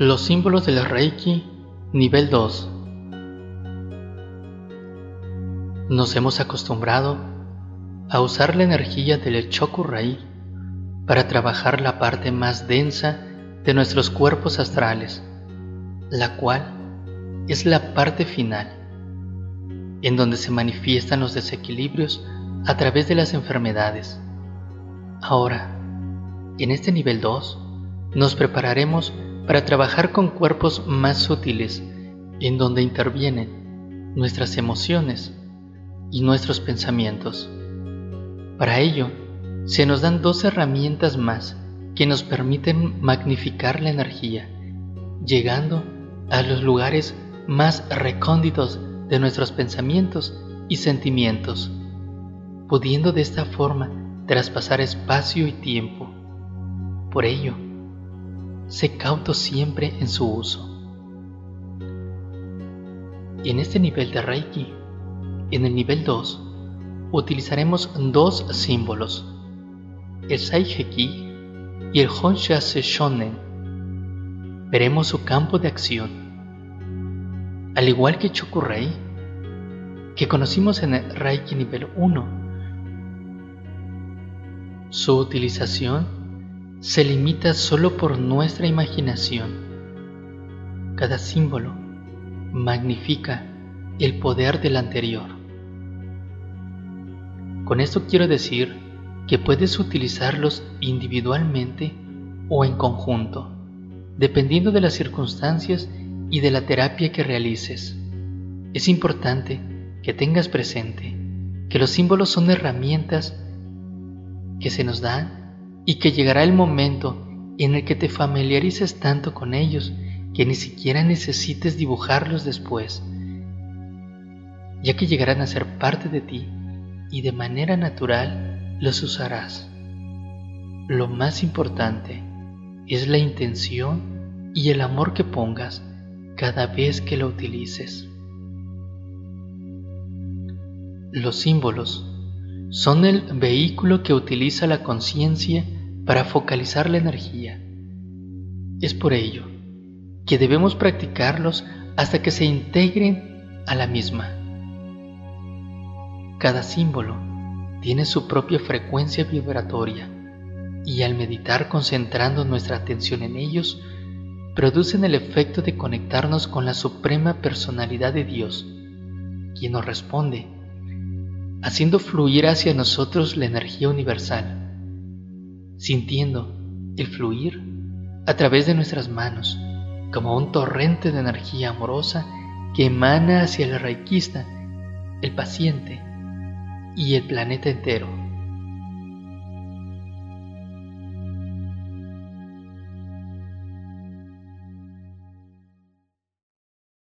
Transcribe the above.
Los símbolos del Reiki nivel 2 Nos hemos acostumbrado a usar la energía del Chokurei para trabajar la parte más densa de nuestros cuerpos astrales, la cual es la parte final, en donde se manifiestan los desequilibrios a través de las enfermedades. Ahora, en este nivel 2, nos prepararemos para trabajar con cuerpos más sutiles en donde intervienen nuestras emociones y nuestros pensamientos. Para ello, se nos dan dos herramientas más que nos permiten magnificar la energía, llegando a los lugares más recónditos de nuestros pensamientos y sentimientos, pudiendo de esta forma traspasar espacio y tiempo. Por ello, sé cauto siempre en su uso. En este nivel de Reiki, en el nivel 2, utilizaremos dos símbolos, el Saiheki y el Honshase Shonen. Veremos su campo de acción. Al igual que Chokurei, que conocimos en el Reiki nivel 1, su utilización se limita solo por nuestra imaginación. Cada símbolo magnifica el poder del anterior. Con esto quiero decir que puedes utilizarlos individualmente o en conjunto, dependiendo de las circunstancias y de la terapia que realices. Es importante que tengas presente que los símbolos son herramientas que se nos dan y que llegará el momento en el que te familiarices tanto con ellos que ni siquiera necesites dibujarlos después, ya que llegarán a ser parte de ti y de manera natural los usarás. Lo más importante es la intención y el amor que pongas cada vez que lo utilices. Los símbolos son el vehículo que utiliza la conciencia para focalizar la energía. Es por ello que debemos practicarlos hasta que se integren a la misma. Cada símbolo tiene su propia frecuencia vibratoria y al meditar concentrando nuestra atención en ellos, producen el efecto de conectarnos con la suprema personalidad de Dios, quien nos responde, haciendo fluir hacia nosotros la energía universal sintiendo el fluir a través de nuestras manos como un torrente de energía amorosa que emana hacia el reikista, el paciente y el planeta entero.